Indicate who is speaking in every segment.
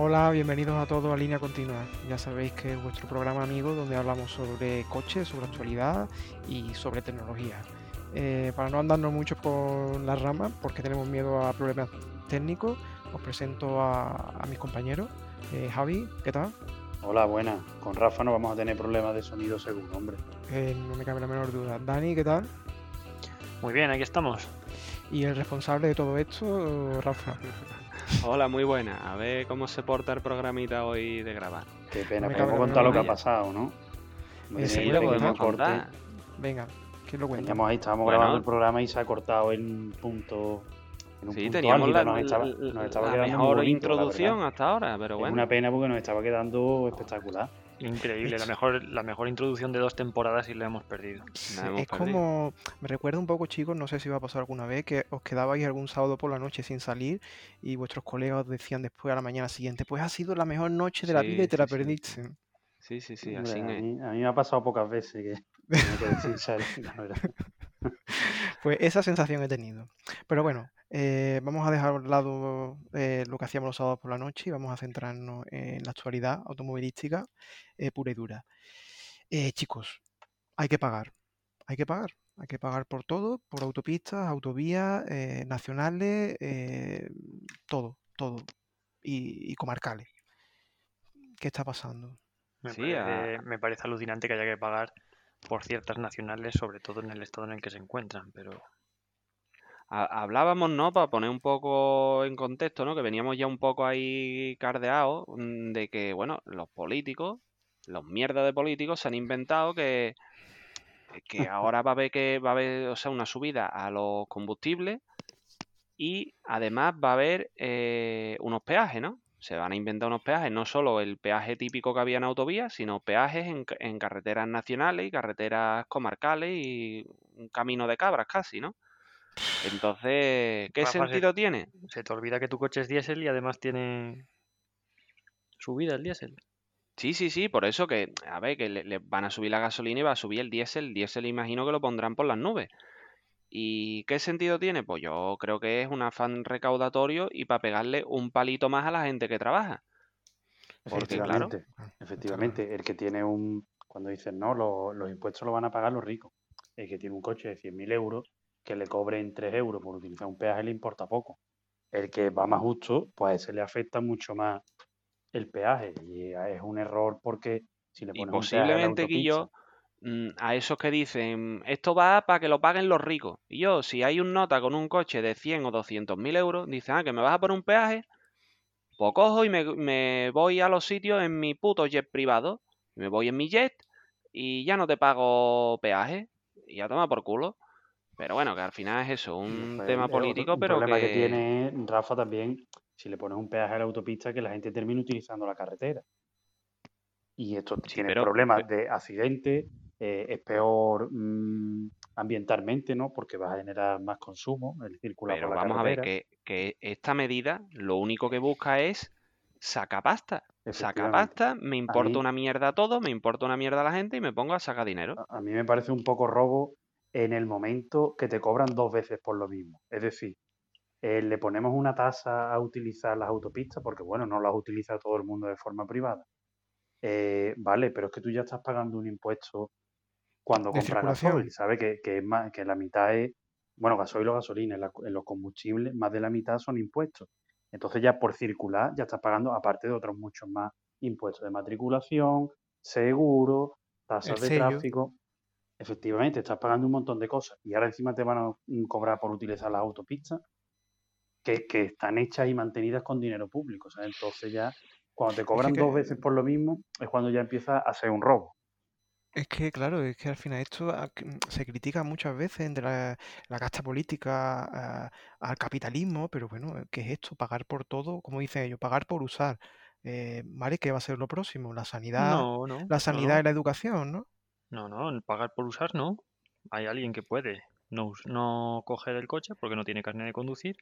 Speaker 1: Hola, bienvenidos a todos a Línea Continua. Ya sabéis que es vuestro programa amigo donde hablamos sobre coches, sobre actualidad y sobre tecnología. Eh, para no andarnos mucho por las ramas, porque tenemos miedo a problemas técnicos, os presento a, mis compañeros. Eh, Javi, ¿qué tal?
Speaker 2: Hola, buenas. Con Rafa no vamos a tener problemas de sonido seguro, hombre.
Speaker 1: Eh, no me cabe la menor duda. Dani, ¿qué tal?
Speaker 3: Muy bien, aquí estamos.
Speaker 1: ¿Y el responsable de todo esto, Rafa?
Speaker 4: Hola, muy buena. A ver cómo se porta el programita hoy de grabar.
Speaker 2: Qué pena, podemos contar lo que ha pasado, ¿no?
Speaker 1: Sí, lo podemos contar. Venga, ¿quién lo cuenta?
Speaker 2: Teníamos ahí, estábamos grabando el programa y se ha cortado en punto.
Speaker 4: En un sí, teníamos la, nos estaba, nos estaba la mejor introducción hasta ahora, pero bueno.
Speaker 2: Es una pena porque nos estaba quedando espectacular.
Speaker 3: Increíble, la mejor, la mejor introducción de dos temporadas y la hemos perdido.
Speaker 1: es como, me recuerda un poco chicos, no sé si va a pasar alguna vez, que os quedabais algún sábado por la noche sin salir y vuestros colegas os decían después a la mañana siguiente, pues ha sido la mejor noche de la vida y te la perdiste.
Speaker 4: Sí, sí, sí, así
Speaker 2: a, mí, a mí me ha pasado pocas veces que,
Speaker 1: pues esa sensación he tenido. Pero bueno, eh, vamos a dejar a un lado eh, lo que hacíamos los sábados por la noche y vamos a centrarnos en la actualidad automovilística eh, pura y dura. chicos, hay que pagar. Hay que pagar. Hay que pagar por todo, por autopistas, autovías, nacionales, todo, todo. Y, comarcales. ¿Qué está pasando?
Speaker 3: Me, parece, me parece alucinante que haya que pagar por ciertas nacionales, sobre todo en el estado en el que se encuentran, pero
Speaker 4: hablábamos, ¿no? Para poner un poco en contexto, ¿no? Que veníamos ya un poco ahí cardeados mm, de que, bueno, los políticos, los mierdas de políticos se han inventado que, que ahora va a haber que va a haber, o sea, una subida a los combustibles y además va a haber eh, unos peajes, ¿no? Se van a inventar unos peajes, no solo el peaje típico que había en autovías, sino peajes en, en carreteras nacionales y carreteras comarcales y un camino de cabras casi, ¿no? Entonces, ¿qué sentido tiene?
Speaker 3: Se te olvida que tu coche es diésel y además tiene subida el diésel.
Speaker 4: Sí, sí, sí, por eso que, a ver, que le, van a subir la gasolina y va a subir el diésel. El diésel imagino que lo pondrán por las nubes. ¿Y qué sentido tiene? Pues yo creo que es un afán recaudatorio y para pegarle un palito más a la gente que trabaja.
Speaker 2: Porque, claro, efectivamente, el que tiene un, cuando dicen no, los, los impuestos lo van a pagar los ricos. El que tiene un coche de 100.000 euros que le cobren 3 euros por utilizar un peaje le importa poco. El que va más justo, pues a ese le afecta mucho más el peaje. Y es un error porque si le pones
Speaker 4: posiblemente
Speaker 2: un peaje
Speaker 4: que yo mm, a esos que dicen esto va para que lo paguen los ricos. Y yo, si hay un nota con un coche de 100 o 200 mil euros, dicen, ah, que me vas a poner un peaje, pues cojo y me, me voy a los sitios en mi puto jet privado. Me voy en mi jet y ya no te pago peaje. Y ya toma por culo. Pero bueno, que al final es eso, un pues, tema político, pero
Speaker 2: el problema que... tiene Rafa también, si le pones un peaje a la autopista, que la gente termine utilizando la carretera. Y esto tiene problemas de accidente, eh, es peor mm, ambientalmente, ¿no? Porque va a generar más consumo, el circular
Speaker 4: Pero
Speaker 2: por la
Speaker 4: vamos a ver que, que, esta medida lo único que busca es saca pasta. Saca pasta, me importa una mierda todo, me importa una mierda la gente y me pongo a sacar dinero.
Speaker 2: a mí me parece un poco robo en el momento que te cobran dos veces por lo mismo. Es decir, eh, le ponemos una tasa a utilizar las autopistas, porque bueno, no las utiliza todo el mundo de forma privada. Eh, vale, pero es que tú ya estás pagando un impuesto cuando compras gasoil, ¿sabes? Que, que, más, que la mitad es, bueno, gasoil o gasolina, en, los combustibles, más de la mitad son impuestos. Entonces ya por circular ya estás pagando, aparte de otros muchos más impuestos de matriculación, seguro, tasas de tráfico. Efectivamente, estás pagando un montón de cosas y ahora encima te van a mm, cobrar por utilizar las autopistas que, que están hechas y mantenidas con dinero público. Entonces ya, cuando te cobran dos veces por lo mismo, es cuando ya empieza a ser un robo.
Speaker 1: Es que, claro, es que al final esto mm, se critica muchas veces entre la, la casta política al capitalismo, pero bueno, ¿qué es esto? Pagar por todo, como dicen ellos, pagar por usar. Eh, ¿Vale? ¿Qué va a ser lo próximo? La sanidad,
Speaker 3: no, no,
Speaker 1: la sanidad y la educación, ¿no?
Speaker 3: No, no, pagar por usar no. Hay alguien que puede no, no coger el coche porque no tiene carne de conducir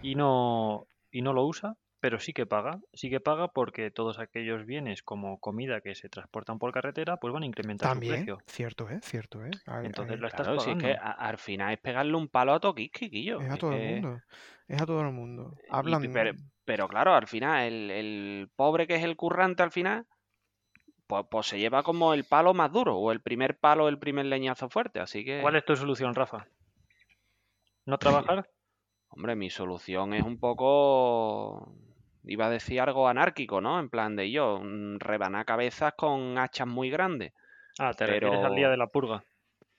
Speaker 3: y no, y no lo usa, pero sí que paga. Sí que paga porque todos aquellos bienes como comida que se transportan por carretera pues van a incrementar
Speaker 1: También,
Speaker 3: su precio.
Speaker 1: cierto, ¿eh? Cierto, ¿eh?
Speaker 3: Entonces lo estás
Speaker 4: Claro, si es que
Speaker 3: pagando.
Speaker 4: a- al final es pegarle un palo a
Speaker 1: es a
Speaker 4: Es
Speaker 1: todo el
Speaker 4: que...
Speaker 1: mundo. Es a todo el mundo.
Speaker 4: y-
Speaker 1: Hablan...
Speaker 4: pero, Pero claro, al final, el, el pobre que es el currante al final, pues, pues se lleva como el palo más duro, o el primer palo, el primer leñazo fuerte. Así que,
Speaker 3: ¿Cuál es tu solución, Rafa? ¿No trabajar?
Speaker 4: hombre, mi solución es un poco, iba a decir algo anárquico, ¿no? En plan de yo, mm, rebanar cabezas con hachas muy grandes.
Speaker 3: Ah, te refieres al día
Speaker 4: Pero-
Speaker 3: de la purga.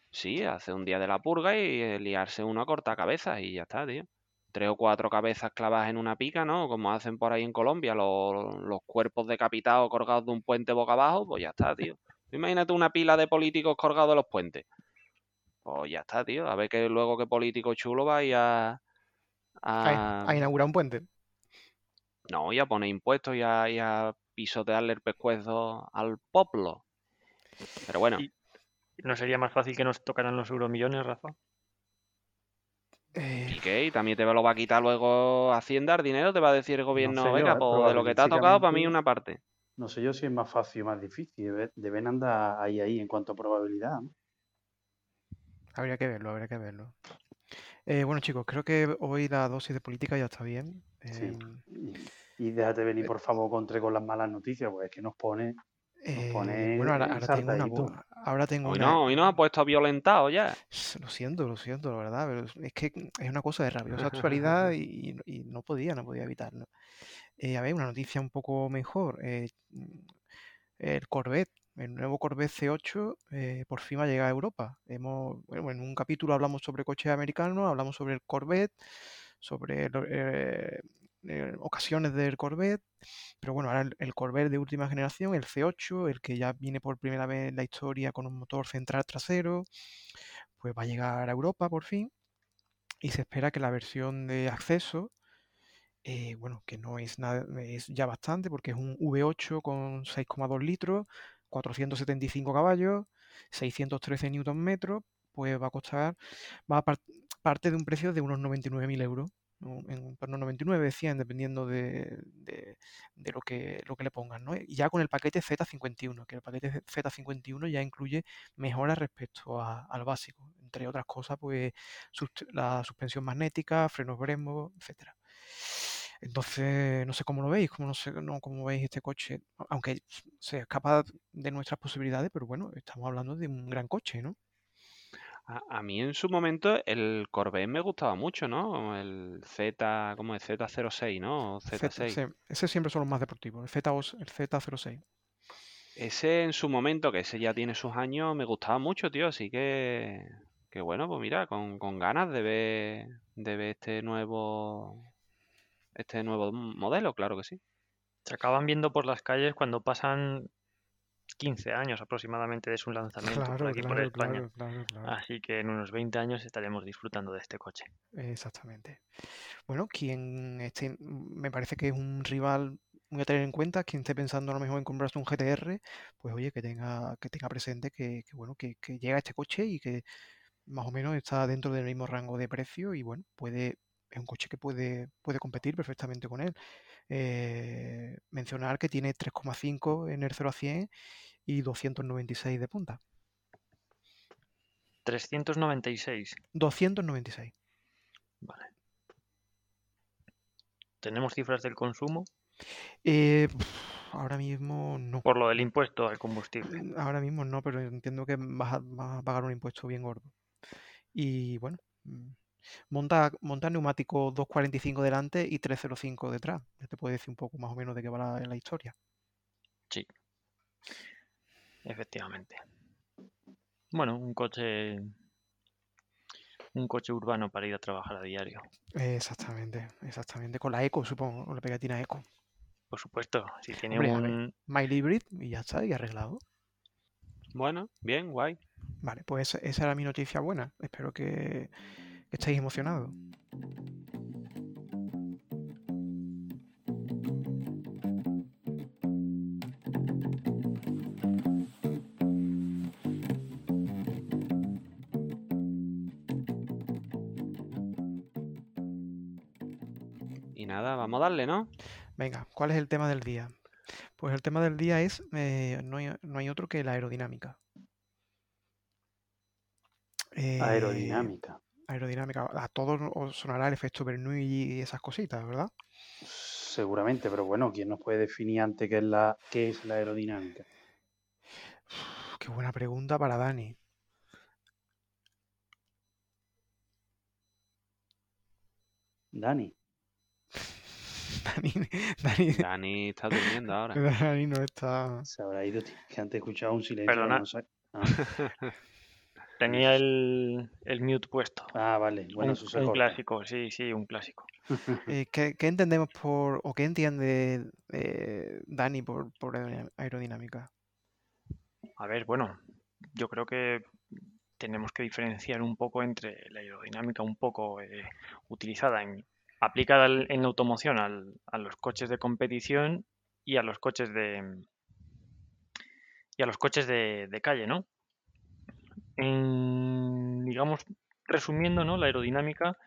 Speaker 4: Sí, hace un día de la purga y eh, liarse uno a cortar cabezas y ya está, tío. Tres o cuatro cabezas clavadas en una pica, ¿no? Como hacen por ahí en Colombia, los, los cuerpos decapitados colgados de un puente boca abajo, pues ya está, tío. Imagínate una pila de políticos colgados de los puentes. Pues ya está, tío. A ver que luego qué político chulo va y a,
Speaker 1: A,
Speaker 4: a-
Speaker 1: inaugurar un puente.
Speaker 4: no, y a poner impuestos y a, y a pisotearle el pescuezo al pueblo. Pero bueno,
Speaker 3: Y- ¿No sería más fácil que nos tocaran los euromillones, Rafa?
Speaker 1: Eh,
Speaker 4: ¿Y qué? ¿Y también te lo va a quitar luego Hacienda el dinero? ¿Te va a decir el gobierno,
Speaker 2: sé
Speaker 4: venga,
Speaker 2: eh,
Speaker 4: pues de lo que te ha tocado, para mí una parte?
Speaker 2: No sé yo si es más fácil o más difícil. debe- Deben andar ahí, ahí en cuanto a probabilidad. ¿no?
Speaker 1: habría que verlo, habría que verlo. Eh, bueno, chicos, creo que hoy la dosis de política ya está bien.
Speaker 2: Sí.
Speaker 1: Em,
Speaker 2: Y, y déjate venir, por favor, contra con las malas noticias, pues es que nos pone.
Speaker 1: Eh, bueno, ahora, ahora tengo una. Ahora tengo
Speaker 4: Hoy
Speaker 1: una.
Speaker 4: no, hoy nos ha puesto violentado ya.
Speaker 1: Lo siento, lo siento, la verdad, pero es- que es una cosa de rabiosa actualidad y, y no podía, no podía evitarlo. Eh, a ver, una noticia un poco mejor. eh, el Corvette, el nuevo Corvette C8, eh, por fin va a llegar a Europa. Hemos, bueno, en un capítulo hablamos sobre coches americanos, hablamos sobre el Corvette, sobre lo- eh, ocasiones del Corvette, pero bueno, ahora el, Corvette de última generación, el C8, el que ya viene por primera vez en la historia con un motor central trasero, pues va a llegar a Europa por fin y se espera que la versión de acceso, eh, bueno, que no es nada, es ya bastante porque es un V8 con 6,2 litros, 475 caballos, 613 Nm, pues va a costar, va a par- parte de un precio de unos 99.000 euros. En torno a 99, 100, dependiendo de, de- lo que, lo que le pongan, ¿no? Y ya con el paquete Z51, que el paquete Z51 ya incluye mejoras respecto a- al básico, entre otras cosas, pues la suspensión magnética, frenos Brembo, etcétera. Entonces, no sé cómo lo veis, cómo, no sé, no, cómo veis este coche, aunque se escapa de nuestras posibilidades, pero bueno, estamos hablando de un gran coche, ¿no?
Speaker 4: A, a mí en su momento el Corvette me gustaba mucho, ¿no? El Z, ¿cómo es? Z06, ¿no? O
Speaker 1: Z-
Speaker 4: Z6.
Speaker 1: sí, ese siempre son los más deportivos, el, Z, el Z06.
Speaker 4: Ese en su momento, que ese ya tiene sus años, me gustaba mucho, tío. Así que, que bueno, pues mira, con, con ganas de ver, de ver este nuevo, este nuevo modelo, claro que sí.
Speaker 3: Se acaban viendo por las calles cuando pasan 15 años aproximadamente de su lanzamiento por
Speaker 1: Claro,
Speaker 3: aquí por España.
Speaker 1: claro.
Speaker 3: Así que en unos 20 años estaremos disfrutando de este coche.
Speaker 1: Exactamente. Bueno, quien esté, me parece que es un rival muy a tener en cuenta, quien esté pensando a lo mejor en comprarse un GTR, pues oye, que tenga, que tenga presente que, que, bueno, que, que llega este coche y que más o menos está dentro del mismo rango de precio y bueno, puede, es un coche que puede, puede competir perfectamente con él. Eh, mencionar que tiene 3,5 en el 0 a 100 y 296 de punta.
Speaker 3: 396.
Speaker 1: 296.
Speaker 3: Vale. ¿Tenemos cifras del consumo?
Speaker 1: Eh, ahora mismo no.
Speaker 3: Por lo del impuesto al combustible.
Speaker 1: Mm, Ahora mismo no, pero entiendo que vas a, vas a pagar un impuesto bien gordo. Y bueno, mm, monta, monta neumático 245 delante y 305 detrás. Ya te puedo decir un poco más o menos de qué va la, la historia.
Speaker 3: Sí. Efectivamente. Bueno, un coche. Un coche urbano para ir a trabajar a diario.
Speaker 1: Exactamente, exactamente. Con la Eco, supongo, con la pegatina Eco.
Speaker 3: Por supuesto, si tiene
Speaker 1: Hombre,
Speaker 3: un.
Speaker 1: Mild Hybrid y ya está, y arreglado.
Speaker 4: Bueno, bien, guay.
Speaker 1: Vale, pues esa era mi noticia buena. Espero que, que estéis emocionados.
Speaker 4: Y nada, vamos a darle, ¿no?
Speaker 1: Venga, ¿cuál es el tema del día? Pues el tema del día es, eh, no, hay, no hay otro que la aerodinámica. Eh,
Speaker 2: Aerodinámica.
Speaker 1: Aerodinámica. A todos os sonará el efecto Bernoulli y esas cositas, ¿verdad?
Speaker 2: Seguramente, pero bueno, ¿quién nos puede definir antes qué es la, qué es la aerodinámica?
Speaker 1: Qué buena pregunta para Dani.
Speaker 2: Dani.
Speaker 1: Dani, Dani,
Speaker 4: Dani está durmiendo ahora.
Speaker 1: Dani no está.
Speaker 2: Se habrá ido, que antes he escuchado un silencio.
Speaker 3: Perdona.
Speaker 2: no sé. Ah,
Speaker 3: Tenía el, el mute puesto.
Speaker 2: ah, vale, bueno,
Speaker 3: un,
Speaker 2: eso se
Speaker 3: un clásico, sí, sí, un clásico.
Speaker 1: Eh, ¿qué, qué entendemos por, o qué entiende eh, Dani por, por aerodiná- aerodinámica?
Speaker 3: A ver, bueno, yo creo que tenemos que diferenciar un poco entre la aerodinámica un poco eh, utilizada en aplicada al- en la automoción al- a los coches de competición y a los coches de y a los coches de, de calle, ¿no? En, digamos, resumiendo, ¿no? La aerodinámica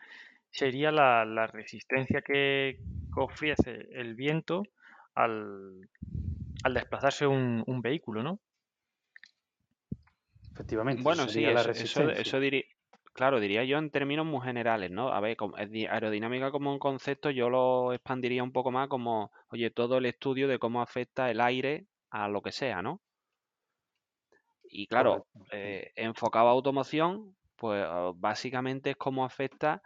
Speaker 3: sería la, la resistencia que, ofrece el viento al, al desplazarse un, un vehículo, ¿no?
Speaker 2: Efectivamente,
Speaker 4: Bueno, sí,
Speaker 2: la
Speaker 4: eso, eso, diría, claro, diría yo en términos muy generales, ¿no? A ver, aerodinámica como un concepto, yo lo expandiría un poco más como, oye, todo el estudio de cómo afecta el aire a lo que sea, ¿no? Y claro, eh, enfocado a automoción, pues ah, básicamente es cómo afecta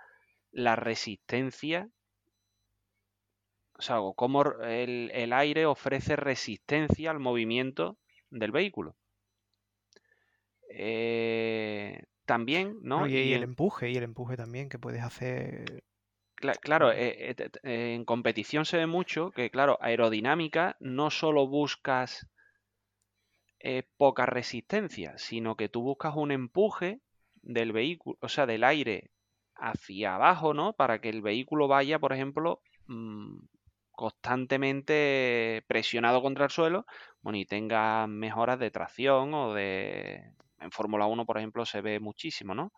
Speaker 4: la resistencia, o sea, cómo el, el aire ofrece resistencia al movimiento del vehículo. Eh, también, ¿no?
Speaker 1: Y, el empuje, y el empuje también que puedes hacer.
Speaker 4: Cla- Claro, eh, eh, en competición se ve mucho que, claro, aerodinámica no solo buscas eh, poca resistencia, sino que tú buscas un empuje del vehículo, o sea, del aire hacia abajo, ¿no? Para que el vehículo vaya, por ejemplo, mm, constantemente presionado contra el suelo, bueno, y tenga mejoras de tracción o de... En Fórmula 1, por ejemplo, se ve muchísimo, ¿no?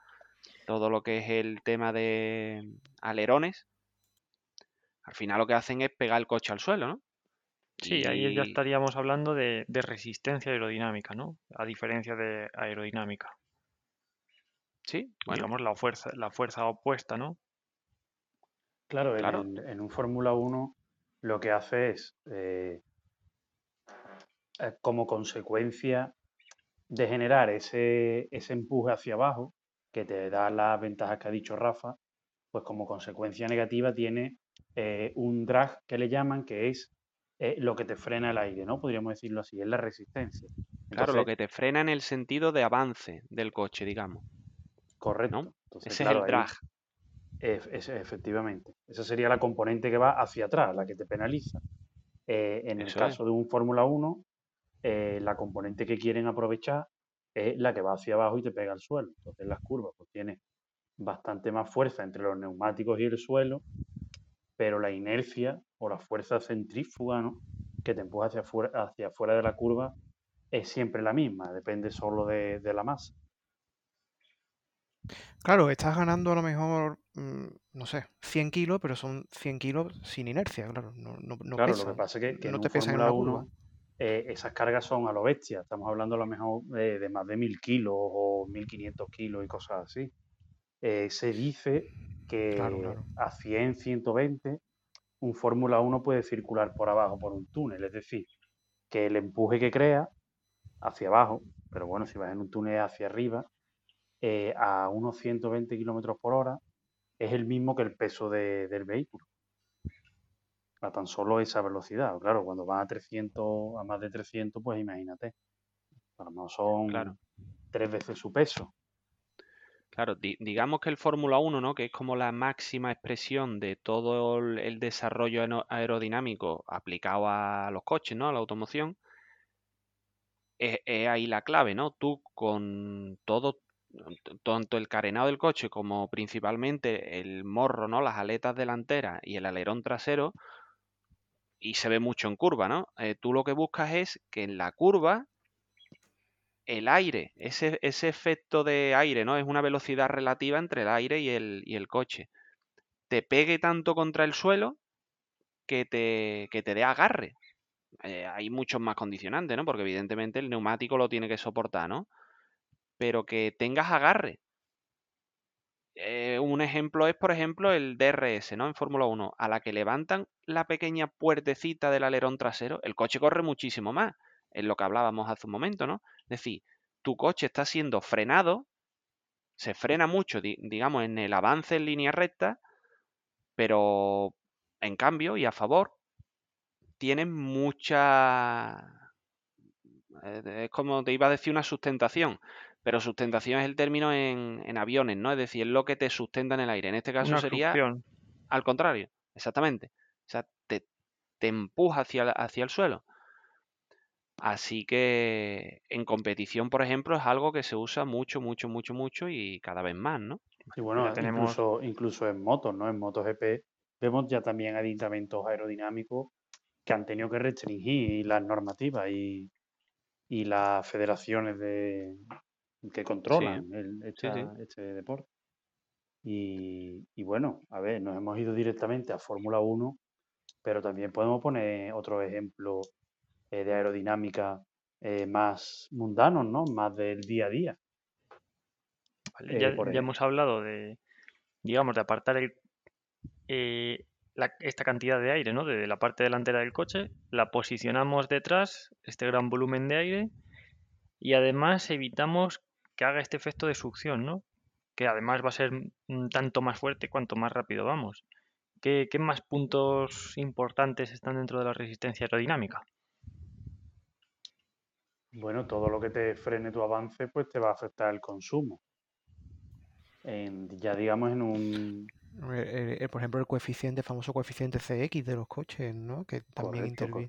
Speaker 4: Todo lo que es el tema de alerones, al final lo que hacen es pegar el coche al suelo, ¿no?
Speaker 3: Sí, ahí ya estaríamos hablando de, de resistencia aerodinámica, ¿no? A diferencia de aerodinámica.
Speaker 4: Sí, bueno,
Speaker 3: Digamos la fuerza, la fuerza opuesta, ¿no?
Speaker 2: Claro, en,
Speaker 4: Claro.
Speaker 2: en- en un Fórmula 1 lo que hace es, eh, eh, como consecuencia de generar ese, ese empuje hacia abajo, que te da las ventajas que ha dicho Rafa, pues como consecuencia negativa tiene eh, un drag que le llaman, que es eh, lo que te frena el aire, ¿no? Podríamos decirlo así, es la resistencia.
Speaker 4: claro, lo que te frena en el sentido de avance del coche, digamos.
Speaker 2: correcto. Entonces,
Speaker 4: Ese
Speaker 2: claro,
Speaker 4: es el drag.
Speaker 2: Es- efectivamente. Esa sería la componente que va hacia atrás, la que te penaliza. Eh, en el
Speaker 4: es.
Speaker 2: caso de un Fórmula 1, eh, la componente que quieren aprovechar es la que va hacia abajo y te pega al suelo. Entonces, las curvas pues tiene bastante más fuerza entre los neumáticos y el suelo, pero la inercia o la fuerza centrífuga ¿no? que te empuja hacia afuera, hacia afuera de la curva es siempre la misma, depende solo de, de la masa.
Speaker 1: Claro, estás ganando a lo mejor, mm, no sé, 100 kilos, pero son 100 kilos sin inercia, claro. No, no, no
Speaker 2: Claro, lo que pasa es que, que
Speaker 1: no
Speaker 2: en
Speaker 1: te pesan en
Speaker 2: 1
Speaker 1: curva.
Speaker 2: eh, esas cargas son a lo bestia. Estamos hablando a lo mejor de, de más de 1000 kilos o 1500 kilos y cosas así. Eh, se dice que
Speaker 1: Claro, claro.
Speaker 2: a 100, 120, un Fórmula 1 puede circular por abajo por un túnel. Es decir, que el empuje que crea hacia abajo, pero bueno, si vas en un túnel hacia arriba, eh, a unos 120 kilómetros por hora, es el mismo que el peso de- del vehículo a tan solo esa velocidad. Claro, cuando van a 300, a más de 300, pues imagínate. Mejor son
Speaker 4: Claro.
Speaker 2: tres veces su peso.
Speaker 4: Claro, di- digamos que el Fórmula 1, ¿no? Que es como la máxima expresión de todo el, desarrollo aero- aerodinámico aplicado a los coches, ¿no? A la automoción. Es, ahí la clave, ¿no? Tú con todo, tanto el carenado del coche como principalmente el morro, ¿no? Las aletas delanteras y el alerón trasero, y se ve mucho en curva, ¿no? Eh, tú lo que buscas es que en la curva el aire, ese, efecto de aire, ¿no? Es una velocidad relativa entre el aire y el, y el coche. Te pegue tanto contra el suelo que te, que te dé agarre. Eh, hay muchos más condicionantes, ¿no? Porque evidentemente el neumático lo tiene que soportar, ¿no? Pero que tengas agarre. eh, un ejemplo es, por ejemplo, el DRS, ¿no? En Fórmula 1, a la que levantan la pequeña puertecita del alerón trasero, el coche corre muchísimo más, es lo que hablábamos hace un momento, ¿no? Es decir, tu coche está siendo frenado, se frena mucho, digamos, en el avance en línea recta, pero en cambio y a favor, tienen mucha... Eh, es como te iba a decir una sustentación, pero sustentación es el término en, aviones, ¿no? Es decir, es lo que te sustenta en el aire. En este caso sería al contrario, exactamente. O sea, te, empuja hacia, hacia el suelo. Así que en competición, por ejemplo, es algo que se usa mucho, mucho, mucho, mucho y cada vez más, ¿no?
Speaker 2: Y bueno, incluso, incluso en motos, ¿no? En MotoGP vemos ya también aditamentos aerodinámicos que han tenido que restringir las normativas y, y las federaciones de, que controlan el, este deporte. Y, bueno, a ver, nos hemos ido directamente a Fórmula 1, pero también podemos poner otro ejemplo eh, de aerodinámica eh, más mundanos, ¿no? Más del día a día.
Speaker 3: Eh, ya, hemos hablado de, digamos, de apartar el, esta cantidad de aire, ¿no? De la parte delantera del coche, la posicionamos detrás, este gran volumen de aire, y además evitamos que haga este efecto de succión, ¿no? Que además va a ser tanto más fuerte cuanto más rápido vamos. ¿Qué, más puntos importantes están dentro de la resistencia aerodinámica?
Speaker 2: Bueno, todo lo que te frene tu avance, pues te va a afectar el consumo. ya digamos en un...
Speaker 1: por ejemplo, el coeficiente, el famoso coeficiente CX de los coches, ¿no? Que también interviene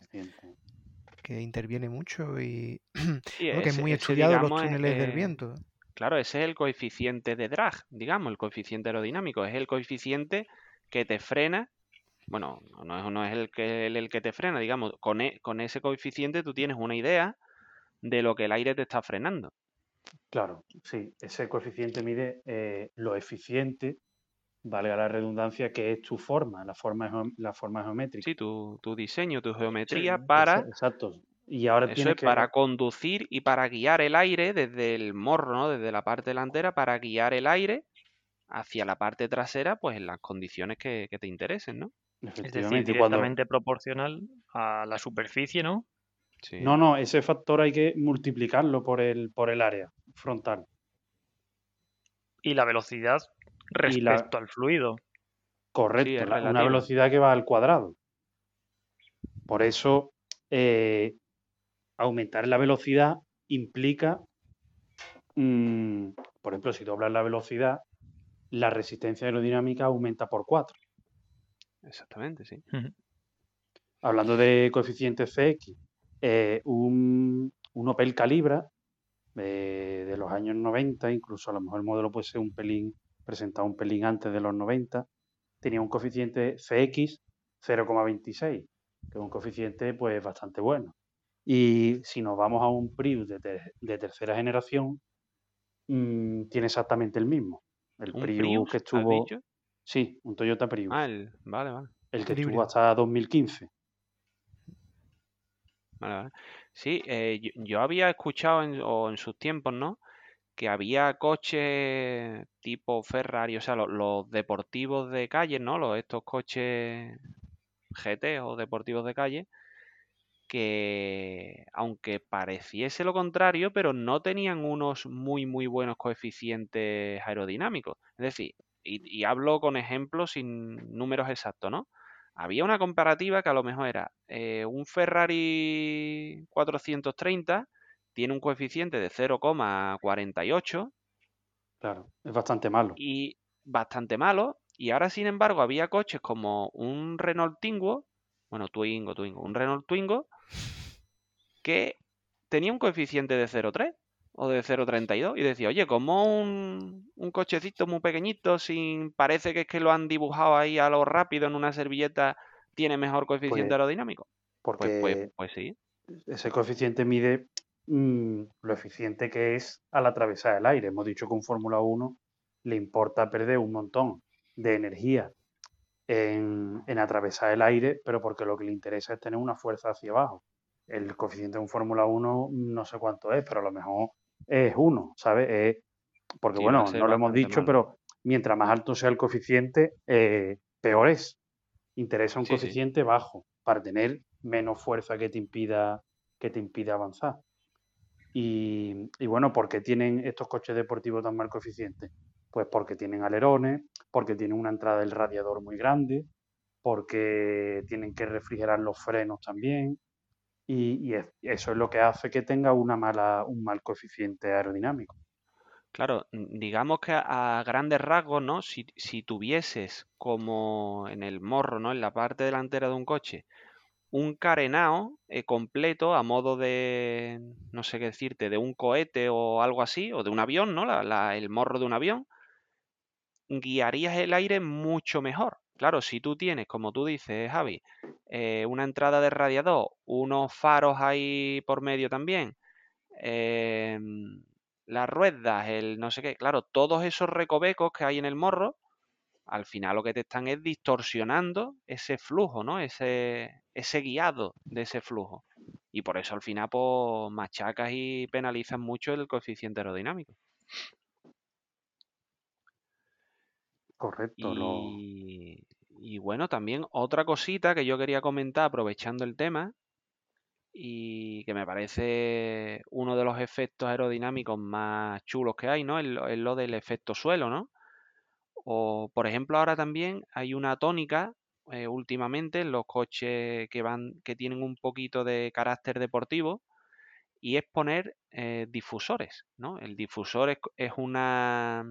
Speaker 1: que interviene mucho y que es muy estudiado los túneles del viento.
Speaker 4: Claro, ese es el coeficiente de drag, digamos, el coeficiente aerodinámico. Es el coeficiente que te frena. Bueno, no es, no es el, que, el, que te frena, digamos. Con, e, con ese coeficiente tú tienes una idea de lo que el aire te está frenando.
Speaker 2: Claro, sí. Ese coeficiente mide eh, lo eficiente valga la redundancia, que es tu forma, la forma, la forma geométrica.
Speaker 4: Sí, tu, diseño, tu geometría para...
Speaker 2: Exacto. Y ahora
Speaker 4: Eso es para conducir y para guiar el aire desde el morro, desde la parte delantera, para guiar el aire hacia la parte trasera, pues en las condiciones que, te interesen, ¿no?
Speaker 3: Es decir, directamente proporcional a la superficie, ¿no?
Speaker 2: No, no, ese factor hay que multiplicarlo por el, por el área frontal.
Speaker 3: Y la velocidad respecto al fluido.
Speaker 2: Correcto, una velocidad que va al cuadrado. Por eso, eh, aumentar la velocidad implica, mm, por ejemplo, si doblas la velocidad, la resistencia aerodinámica aumenta por 4.
Speaker 4: Exactamente, sí.
Speaker 2: Hablando de coeficiente CX, eh, un, un, Opel Calibra eh, de los años 90, incluso a lo mejor el modelo puede ser un pelín presentado un pelín antes de los 90, tenía un coeficiente CX 0,26, que es un coeficiente pues bastante bueno. Y si nos vamos a un Prius de, tercera generación, mm, tiene exactamente el mismo. El Prius, que estuvo... Sí, un Toyota Prius.
Speaker 4: Ah, el... vale, vale.
Speaker 2: El que estuvo hasta 2015.
Speaker 4: Sí, eh, yo, había escuchado en sus tiempos, ¿no? que había coches tipo Ferrari, o sea, los, deportivos de calle, ¿no? Los, estos coches GT o deportivos de calle, que aunque pareciese lo contrario, pero no tenían unos muy, muy buenos coeficientes aerodinámicos. Es decir, y, hablo con ejemplos sin números exactos, ¿no? Había una comparativa que a lo mejor era eh, un Ferrari 430 tiene un coeficiente de 0,48.
Speaker 2: Claro, es bastante malo.
Speaker 4: Y bastante malo. Y ahora, sin embargo, había coches como un Renault Twingo, bueno, Twingo, Twingo, un Renault Twingo, que tenía un coeficiente de 0,3 o de 0,32 y decía, oye, como un, un, cochecito muy pequeñito, sin parece que es que lo han dibujado ahí a lo rápido en una servilleta, tiene mejor coeficiente pues aerodinámico.
Speaker 2: Pues, pues,
Speaker 4: porque pues sí.
Speaker 2: Ese coeficiente mide Mm, lo eficiente que es al atravesar el aire. Hemos dicho que un Fórmula 1 le importa perder un montón de energía en, atravesar el aire, pero porque lo que le interesa es tener una fuerza hacia abajo. El coeficiente de un Fórmula 1 no sé cuánto es, pero a lo mejor es uno, ¿sabes? porque bueno, no lo hemos dicho, pero mientras más alto sea el coeficiente, eh, peor es. Interesa un
Speaker 4: Sí, sí.
Speaker 2: coeficiente bajo para tener menos fuerza que te impida, que te impida avanzar. Y, y bueno, ¿por qué tienen estos coches deportivos tan mal coeficiente? Pues porque tienen alerones, porque tienen una entrada del radiador muy grande, porque tienen que refrigerar los frenos también. Y, y es- eso es lo que hace que tenga una mala, un mal coeficiente aerodinámico.
Speaker 4: Claro, digamos que a, grandes rasgos, ¿no? Si, tuvieses como en el morro, ¿no? En la parte delantera de un coche, un carenado eh, completo a modo de, no sé qué decirte, de un cohete o algo así, o de un avión, ¿no? La- la- el morro de un avión, guiarías el aire mucho mejor. Claro, si tú tienes, como tú dices, Javi, eh, una entrada de radiador, unos faros ahí por medio también, em, las ruedas, el no sé qué, claro, todos esos recovecos que hay en el morro, al final lo que te están es distorsionando ese flujo, ¿no? Ese, ese guiado de ese flujo. Y por eso al final, pues, machacas y penalizas mucho el coeficiente aerodinámico.
Speaker 2: Correcto. lo-
Speaker 4: Y, bueno, también otra cosita que yo quería comentar aprovechando el tema y que me parece uno de los efectos aerodinámicos más chulos que hay, ¿no? Es lo del efecto suelo, ¿no? O, por ejemplo, ahora también hay una tónica eh, últimamente en los coches que van, que tienen un poquito de carácter deportivo, y es poner eh, difusores, ¿no? El difusor es, es una,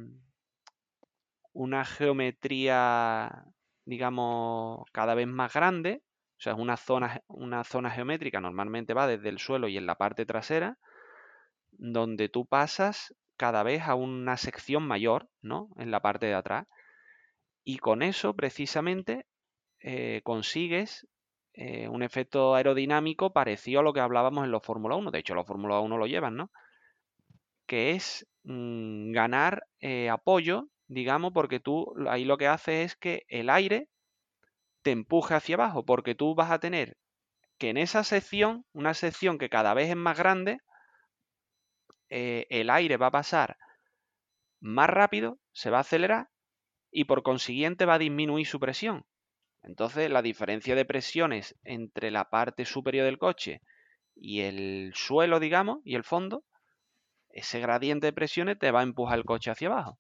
Speaker 4: una geometría, digamos, cada vez más grande, o sea, es una zona, una zona geométrica, normalmente va desde el suelo y en la parte trasera, donde tú pasas cada vez a una sección mayor, ¿no? En la parte de atrás. Y con eso, precisamente, eh, consigues eh, un efecto aerodinámico parecido a lo que hablábamos en los Fórmula 1. De hecho, los Fórmula 1 lo llevan, ¿no? Que es mm, ganar eh, apoyo, digamos, porque tú ahí lo que haces es que el aire te empuje hacia abajo, porque tú vas a tener que en esa sección, una sección que cada vez es más grande, eh, el aire va a pasar más rápido, se va a acelerar y por consiguiente va a disminuir su presión. Entonces la diferencia de presiones entre la parte superior del coche y el suelo, digamos, y el fondo, ese gradiente de presiones te va a empujar el coche hacia abajo.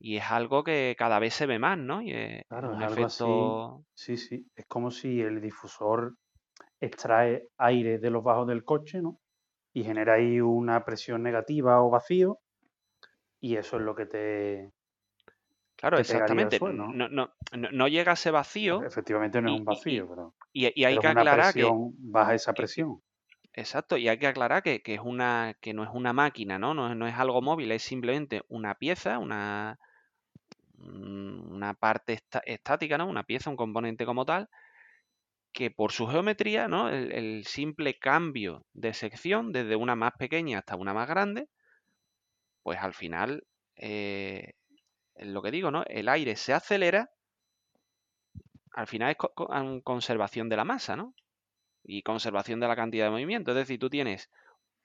Speaker 4: Y es algo que cada vez se ve más, ¿no? Y es,
Speaker 2: Claro,
Speaker 4: un
Speaker 2: es algo así.
Speaker 4: efecto...
Speaker 2: Sí, sí. Es como si el difusor extrae aire de los bajos del coche, ¿no? Y genera ahí una presión negativa o vacío. Y eso es lo que te.
Speaker 4: Claro,
Speaker 2: te
Speaker 4: exactamente.
Speaker 2: suelo, ¿no?
Speaker 4: No, no, llega a ese vacío
Speaker 2: Efectivamente no
Speaker 4: y-
Speaker 2: es
Speaker 4: y-
Speaker 2: un vacío, pero,
Speaker 4: y, y hay
Speaker 2: pero
Speaker 4: que aclarar que...
Speaker 2: baja esa presión.
Speaker 4: Exacto, y hay que aclarar que, que es una, que no es una máquina, ¿no? No es, no es algo móvil, es simplemente una pieza, una, una parte estática, ¿no? Una pieza, un componente como tal, que por su geometría, ¿no? El, simple cambio de sección, desde una más pequeña hasta una más grande, pues al final, eh, lo que digo, ¿no? El aire se acelera, al final es conservación de la masa, ¿no? Y conservación de la cantidad de movimiento. Es decir, tú tienes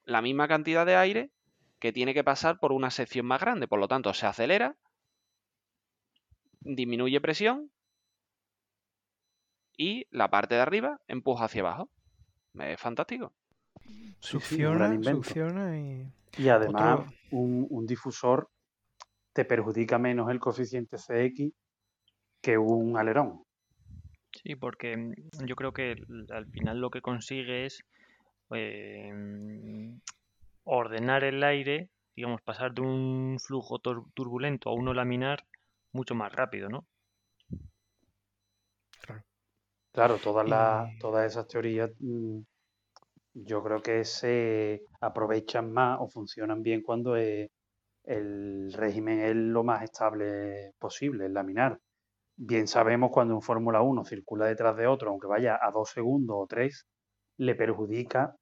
Speaker 4: la misma cantidad de aire que tiene que pasar por una sección más grande. Por lo tanto, se acelera, disminuye presión y la parte de arriba empuja hacia abajo. Es fantástico.
Speaker 2: Sí, sí,
Speaker 1: Succiona, succiona y...
Speaker 2: Y además,
Speaker 1: Otro-
Speaker 2: un, un difusor te perjudica menos el coeficiente CX que un alerón.
Speaker 3: Sí, porque mm, yo creo que al final lo que consigue es eh, mm, ordenar el aire, digamos, pasar de un flujo turbulento a uno laminar mucho más rápido, ¿no?
Speaker 1: Claro.
Speaker 2: Todas, las, todas esas teorías mm, yo creo que se aprovechan más o funcionan bien cuando eh, el régimen es lo más estable posible, el laminar. Bien sabemos cuando un Fórmula 1 circula detrás de otro, aunque vaya a dos segundos o tres, le perjudica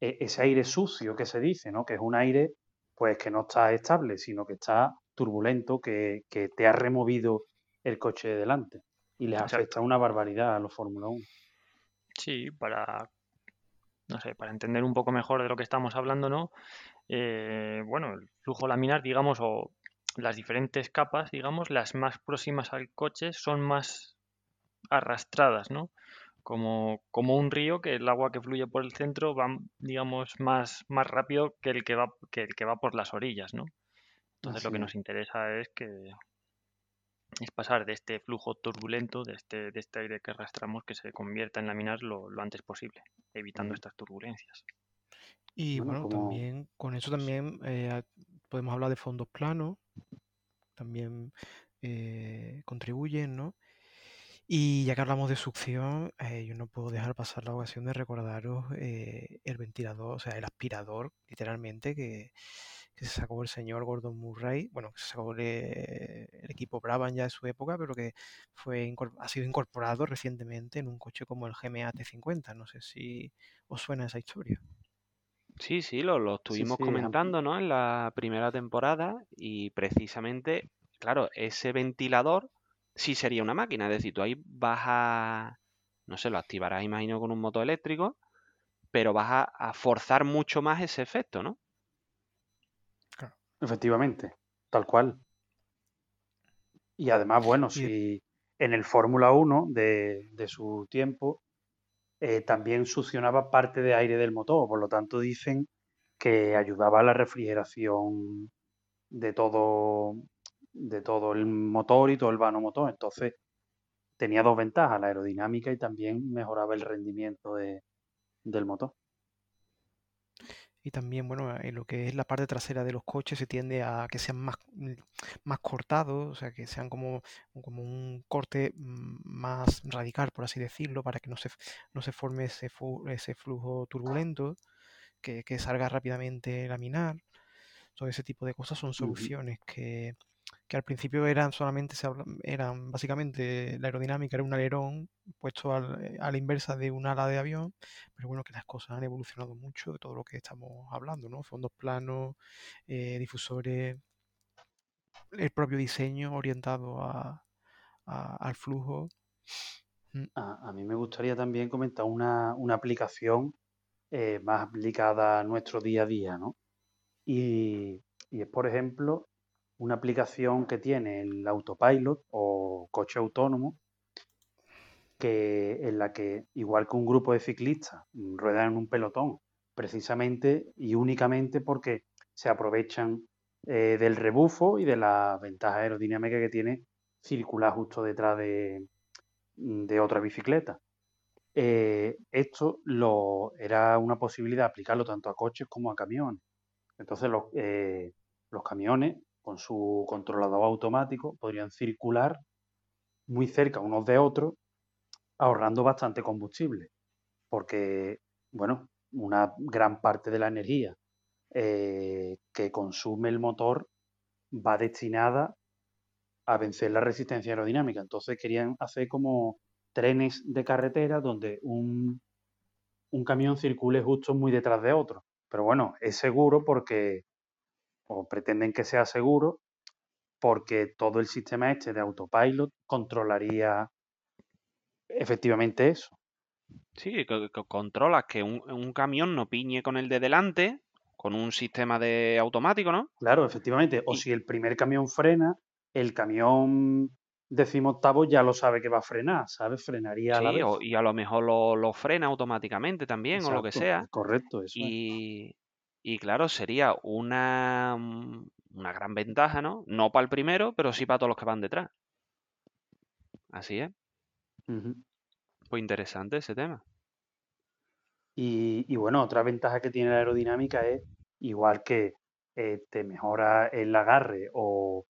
Speaker 2: e- ese aire sucio que se dice, ¿no? Que es un aire pues que no está estable, sino que está turbulento, que, que te ha removido el coche de delante. Y les
Speaker 3: Exacto.
Speaker 2: afecta una barbaridad a los Fórmula 1.
Speaker 3: Sí, para, no sé, para entender un poco mejor de lo que estamos hablando, ¿no? Eh, bueno, el flujo laminar, digamos, o las diferentes capas, digamos, las más próximas al coche son más arrastradas, ¿no? Como, como un río que el agua que fluye por el centro va, digamos, más, más rápido que el que va, que el que va por las orillas, ¿no? Entonces lo que
Speaker 2: es.
Speaker 3: nos interesa es que es pasar de este flujo turbulento, de este, de este aire que arrastramos, que se convierta en laminar lo, lo antes posible, evitando estas turbulencias.
Speaker 1: Y
Speaker 2: Bueno,
Speaker 1: bueno,
Speaker 2: como
Speaker 1: también con eso también eh, podemos hablar de fondos planos, también eh, contribuyen, ¿no? Y ya que hablamos de succión, eh, yo no puedo dejar pasar la ocasión de recordaros eh, el ventilador, o sea, el aspirador, literalmente, que, que se sacó el señor Gordon Murray, bueno, que se sacó el, el equipo Brabham ya de su época, pero que fue ha sido incorporado recientemente en un coche como el GMA T50. No sé si os suena esa historia.
Speaker 4: Sí, sí, lo, lo estuvimos
Speaker 2: sí,
Speaker 4: comentando, ¿no? En la primera temporada y precisamente, claro, ese ventilador sí sería una máquina, es decir, tú ahí vas a, no sé, lo activarás, imagino, con un motor eléctrico, pero vas a, a forzar mucho más ese efecto, ¿no?
Speaker 2: Efectivamente, tal cual. Y además, bueno, si en el Fórmula 1 de, de su tiempo eh, también succionaba parte de aire del motor, por lo tanto dicen que ayudaba a la refrigeración de todo, de todo el motor y todo el vano motor. Entonces tenía dos ventajas, la aerodinámica y también mejoraba el rendimiento de- del motor.
Speaker 1: Y también, bueno, en lo que es la parte trasera de los coches se tiende a que sean más, mm, más cortados, o sea, que sean como, como un corte mm, más radical, por así decirlo, para que no se, no se forme ese, fu- ese flujo turbulento, que, que salga rápidamente laminar. Todo ese tipo de cosas son soluciones que, que al principio eran solamente, eran básicamente, la aerodinámica era un alerón puesto al- eh, a la inversa de un ala de avión, pero bueno, que las cosas han evolucionado mucho de todo lo que estamos hablando, ¿no? Fondos planos, eh, difusores, el propio diseño orientado a- al flujo. Mm,
Speaker 2: A, a mí me gustaría también comentar una, una aplicación eh, más aplicada a nuestro día a día, ¿no? Y, y es, por ejemplo, una aplicación que tiene el autopilot o coche autónomo, que, en la que, igual que un grupo de ciclistas, ruedan en un pelotón, precisamente y únicamente porque se aprovechan eh, del rebufo y de la ventaja aerodinámica que tiene circular justo detrás de, de otra bicicleta. Eh, esto lo, era una posibilidad aplicarlo tanto a coches como a camiones. Entonces los, eh, los camiones con su controlador automático podrían circular muy cerca unos de otros, ahorrando bastante combustible, porque, bueno, una gran parte de la energía eh, que consume el motor va destinada a vencer la resistencia aerodinámica. Entonces querían hacer como trenes de carretera donde un, un camión circule justo muy detrás de otro. Pero bueno, es seguro porque, o pretenden que sea seguro, porque todo el sistema este de autopilot controlaría efectivamente eso.
Speaker 4: Sí, que, que controlas que un, un camión no piñe con el de delante, con un sistema de automático, ¿no?
Speaker 2: Claro, efectivamente. O
Speaker 4: Y-
Speaker 2: si el primer camión frena, el camión decimoctavo ya lo sabe que va a frenar, ¿sabes? Frenaría a la vez.
Speaker 4: o- y a lo mejor lo, lo frena automáticamente también, o lo que sea.
Speaker 2: Correcto, eso es.
Speaker 4: Y, y claro, sería una, mm, una gran ventaja, ¿no? No para el primero, pero sí para todos los que van detrás. Así es.
Speaker 2: Ujú.
Speaker 4: Pues interesante ese tema.
Speaker 2: Y, y bueno, otra ventaja que tiene la aerodinámica es, igual que eh, te mejora el agarre o,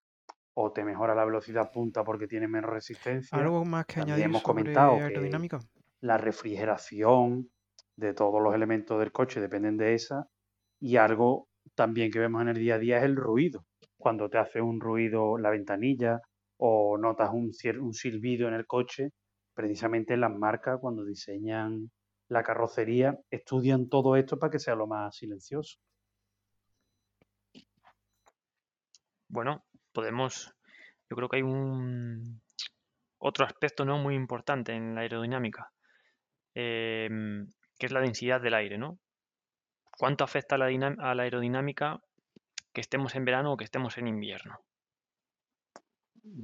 Speaker 2: o te mejora la velocidad punta porque tiene menos resistencia,
Speaker 1: ¿Algo más que
Speaker 2: también
Speaker 1: añadir
Speaker 2: hemos
Speaker 1: sobre
Speaker 2: comentado que la refrigeración de todos los elementos del coche dependen de esa. Y algo también que vemos en el día a día es el ruido. Cuando te hace un ruido la ventanilla o notas un, un silbido en el coche, precisamente las marcas cuando diseñan la carrocería estudian todo esto para que sea lo más silencioso.
Speaker 3: Bueno, podemos, yo creo que hay un otro aspecto no muy importante en la aerodinámica, em, que es la densidad del aire, ¿no? ¿Cuánto afecta a la, dinam- a la aerodinámica que estemos en verano o que estemos en invierno?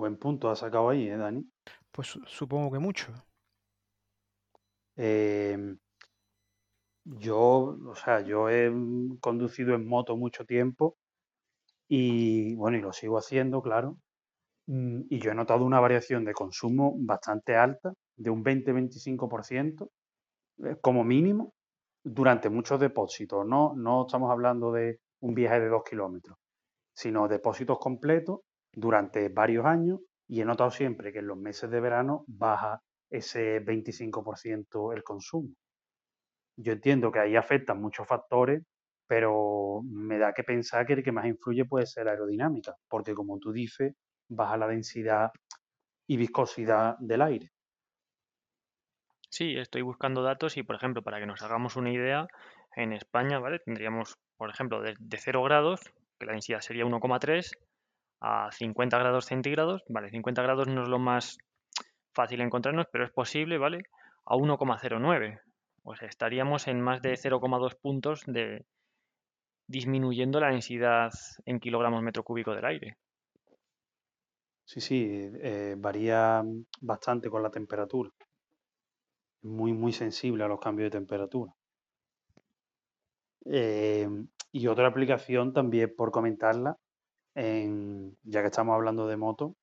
Speaker 2: Buen punto ha sacado ahí, ¿eh, Dani?
Speaker 1: Pues su- supongo que mucho.
Speaker 2: Em, yo, o sea, yo he conducido en moto mucho tiempo y bueno, y lo sigo haciendo, claro. Mm, Y yo he notado una variación de consumo bastante alta, de un 20-25%, eh, como mínimo, durante muchos depósitos. No, no estamos hablando de un viaje de dos kilómetros, sino depósitos completos durante varios años y he notado siempre que en los meses de verano baja ese 25% el consumo. Yo entiendo que ahí afectan muchos factores, pero me da que pensar que el que más influye puede ser la aerodinámica, porque como tú dices, baja la densidad y viscosidad del aire.
Speaker 3: Sí, estoy buscando datos y, por ejemplo, para que nos hagamos una idea, en España, ¿vale? Tendríamos, por ejemplo, de, de 0 grados, que la densidad sería 1,3, a 50 grados centígrados, ¿vale? 50 grados no es lo más fácil encontrarnos, pero es posible, ¿vale? A 1,09. O sea, estaríamos en más de 0,2 puntos de disminuyendo la densidad en kilogramos metro cúbico del aire.
Speaker 2: Sí, sí, eh, varía bastante con la temperatura. Muy, muy sensible a los cambios de temperatura. Eh, y otra aplicación también por comentarla, en- ya que estamos hablando de moto,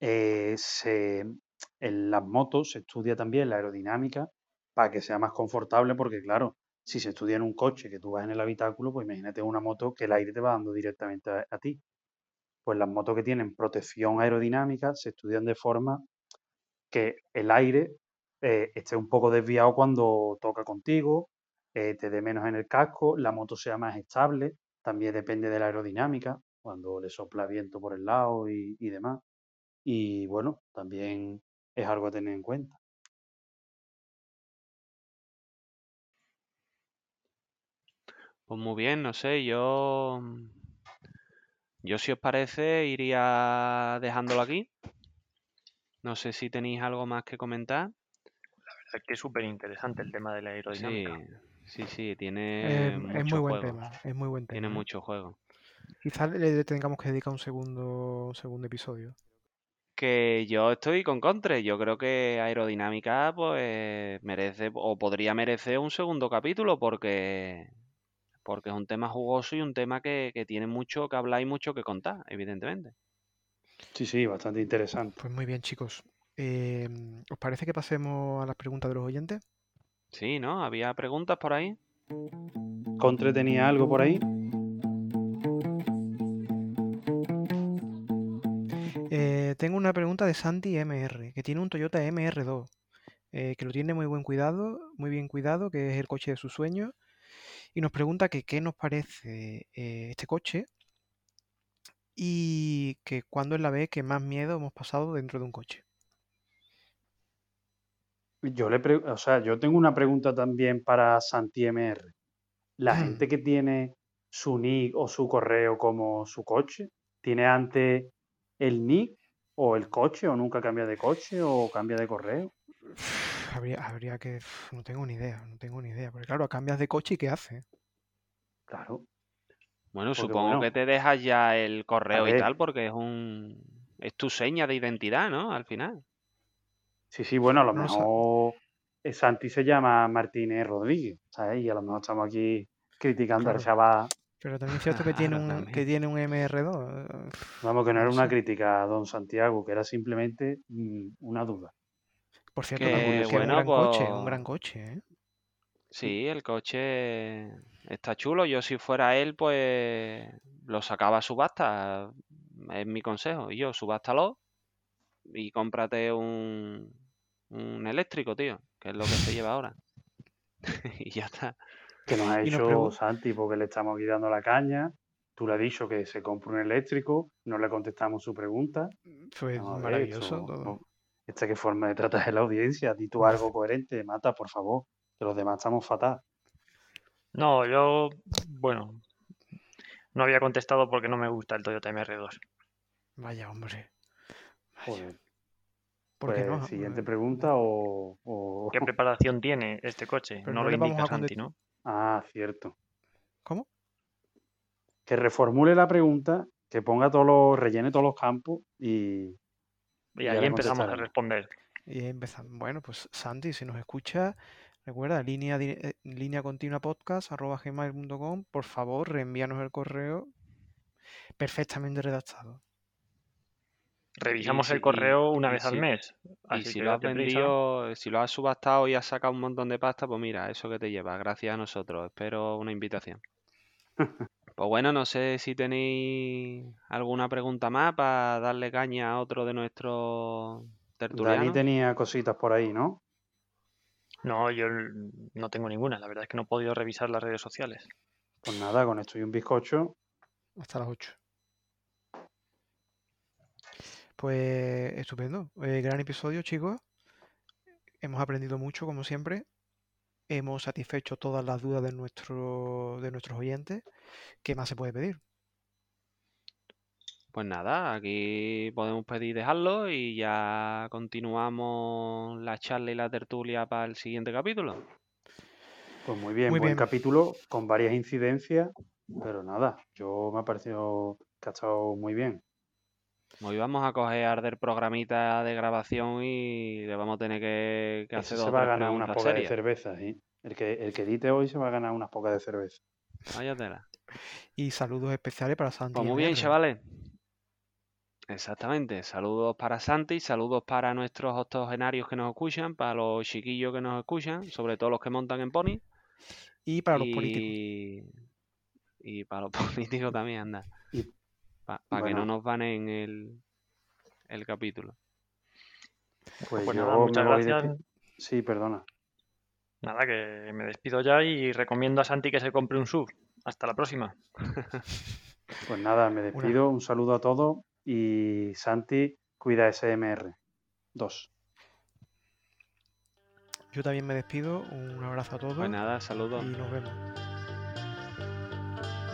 Speaker 2: eh, en las motos se estudia también la aerodinámica para que sea más confortable, porque claro, si se estudia en un coche que tú vas en el habitáculo, pues imagínate una moto que el aire te va dando directamente a ti. Pues las motos que tienen protección aerodinámica se estudian de forma que el aire eh, esté un poco desviado cuando toca contigo, eh, te dé menos en el casco, la moto sea más estable, también depende de la aerodinámica, cuando le sopla viento por el lado y, y demás. Y bueno, también es algo a tener en cuenta.
Speaker 4: Pues muy bien, no sé, yo. Yo, si os parece, iría dejándolo aquí. No sé si tenéis algo más que comentar.
Speaker 3: Es que es súper interesante el tema de la
Speaker 4: Sí,
Speaker 3: aerodinámica.
Speaker 4: sí, sí,
Speaker 1: Eh,
Speaker 4: tiene
Speaker 1: es
Speaker 4: mucho
Speaker 1: muy buen
Speaker 4: juego.
Speaker 1: tema, es muy buen
Speaker 4: Tiene
Speaker 1: tema. ¿eh?
Speaker 4: mucho juego.
Speaker 1: Quizás le tengamos que dedicar un segundo, un segundo episodio.
Speaker 4: Que yo estoy con Contre. Yo creo que aerodinámica, pues, merece o podría merecer un segundo capítulo porque, porque es un tema jugoso y un tema que, que tiene mucho que hablar y mucho que contar, evidentemente.
Speaker 2: Sí, sí, bastante interesante.
Speaker 1: Pues muy bien, chicos. Eh, ¿os parece que pasemos a las preguntas de los oyentes?
Speaker 4: Sí, ¿no? ¿Había preguntas por ahí?
Speaker 2: ¿Contre tenía algo por ahí?
Speaker 1: Eh, tengo una pregunta de Santi MR, que tiene un Toyota MR2, eh, que lo tiene muy buen cuidado, muy bien cuidado, que es el coche de sus sueños, y nos pregunta que qué nos parece eh, este coche y que cuándo es la vez que más miedo hemos pasado dentro de un coche.
Speaker 2: Yo le o sea, yo tengo una pregunta también para Santi MR. La gente que tiene su nick o su correo como su coche, ¿tiene antes el nick o el coche o nunca cambia de coche o cambia de correo?
Speaker 1: Habría, habría que... No tengo ni idea, no tengo ni idea. Porque claro, cambias de coche y ¿qué hace?
Speaker 2: Claro.
Speaker 4: Bueno,
Speaker 2: Porque,
Speaker 4: supongo
Speaker 2: bueno,
Speaker 4: que te dejas ya el correo y tal porque es un... Es tu seña de identidad, ¿no? Al final.
Speaker 2: Sí, sí, bueno, a lo
Speaker 1: No
Speaker 2: mejor eh, Santi se llama Martínez Rodríguez, ¿sabes? Y a lo mejor estamos aquí criticando al
Speaker 1: Claro.
Speaker 2: chaval.
Speaker 1: Pero también es cierto que tiene un, que tiene un MR2. eh,
Speaker 2: Vamos, que no
Speaker 1: no
Speaker 2: era una crítica a don Santiago, que era simplemente mm, una duda.
Speaker 1: Por cierto,
Speaker 4: Que,
Speaker 1: un
Speaker 4: bueno,
Speaker 1: gran coche, un gran
Speaker 4: pues-
Speaker 1: coche, ¿eh?
Speaker 4: Sí, el coche está chulo. Yo si fuera él, pues lo sacaba a subasta. Es mi consejo. Y yo, subástalo y cómprate un, un eléctrico, tío, que es lo que se lleva ahora. y ya está.
Speaker 2: Que nos ha
Speaker 1: nos
Speaker 2: hecho Santi porque le estamos aquí dando la caña. Tú le has dicho que se compre un eléctrico, no le contestamos su pregunta. Ver,
Speaker 1: maravilloso
Speaker 2: esto-
Speaker 1: todo.
Speaker 2: no, Esta qué forma de tratar a la audiencia. Di tú algo coherente, mata, por favor. Que los demás estamos fatal.
Speaker 3: No, yo, bueno, no había contestado porque no me gusta el Toyota MR2.
Speaker 1: Vaya, hombre. Vaya.
Speaker 2: Joder.
Speaker 1: ¿Por qué
Speaker 2: Pues,
Speaker 1: no?
Speaker 2: siguiente
Speaker 1: Eh,
Speaker 2: pregunta o, o-
Speaker 3: ¿Qué preparación tiene este coche?
Speaker 1: Pero
Speaker 3: No
Speaker 1: no
Speaker 3: lo indica
Speaker 1: a
Speaker 3: Santi, ¿no?
Speaker 2: Ah, cierto.
Speaker 1: ¿Cómo?
Speaker 2: Que reformule la pregunta Que ponga todos los, rellene todos los campos y,
Speaker 3: Y
Speaker 2: Ya
Speaker 3: ahí empezamos a responder.
Speaker 1: Y empezamos. Bueno, pues Santi, si nos escucha, recuerda, línea, eh, línea continua podcast arroba gmail.com, por favor, reenvíanos el correo perfectamente redactado.
Speaker 3: Revisamos el
Speaker 4: y-
Speaker 3: correo una
Speaker 4: y
Speaker 3: vez al mes.
Speaker 4: Y si lo has
Speaker 3: prisa.
Speaker 4: vendido, si lo has subastado y has sacado un montón de pasta, pues mira, eso que te lleva, gracias a nosotros. Espero una invitación. Pues bueno, no sé si tenéis alguna pregunta más para darle caña a otro de nuestros
Speaker 2: Dani
Speaker 4: tertulianos.
Speaker 2: tenía cositas por ahí, ¿no?
Speaker 3: No, yo no tengo ninguna. La verdad es que no he podido revisar las redes sociales.
Speaker 2: Pues nada, con esto y un bizcocho.
Speaker 1: Hasta las 8. Pues estupendo. Eh, gran episodio, chicos. Hemos aprendido mucho, como siempre. Hemos satisfecho todas las dudas de, nuestro, de nuestros oyentes. ¿Qué más se puede pedir?
Speaker 4: Pues nada, aquí podemos pedir dejarlo y ya continuamos la charla y la tertulia para el siguiente capítulo.
Speaker 2: Pues muy bien,
Speaker 1: Muy
Speaker 2: buen
Speaker 1: bien.
Speaker 2: capítulo con varias incidencias, pero nada, yo me ha parecido que ha estado muy bien.
Speaker 4: Hoy vamos a coger arder programita de grabación y le vamos a tener que, hacer
Speaker 2: se
Speaker 4: dos o
Speaker 2: va a ganar unas pocas de cerveza, ¿sí? El que, el que edite hoy se va a ganar unas pocas de cerveza.
Speaker 4: Vaya tela.
Speaker 1: Y saludos especiales para Santi.
Speaker 4: Pues muy bien, chavales. Exactamente. Saludos para Santi, saludos para nuestros octogenarios que nos escuchan, para los chiquillos que nos escuchan, sobre todo los que montan en pony.
Speaker 1: Y para los políticos.
Speaker 4: y... para los políticos también, anda.
Speaker 2: Y-
Speaker 4: Para que
Speaker 2: bueno.
Speaker 4: no nos banen el, el capítulo.
Speaker 2: Pues,
Speaker 3: Pues
Speaker 2: yo
Speaker 3: nada,
Speaker 2: me
Speaker 3: muchas
Speaker 2: voy
Speaker 3: gracias.
Speaker 2: Sí, perdona.
Speaker 3: Nada, que me despido ya y recomiendo a Santi que se compre un sub. Hasta la próxima.
Speaker 2: Pues nada, me despido. Un saludo a todos y Santi, cuida SMR. Dos.
Speaker 1: Yo también me despido. Un abrazo a todos.
Speaker 4: Pues nada, saludos.
Speaker 1: y nos vemos.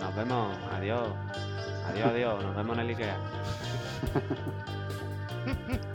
Speaker 4: Nos vemos. Adiós. Adiós, adiós. Nos vemos en el Ikea.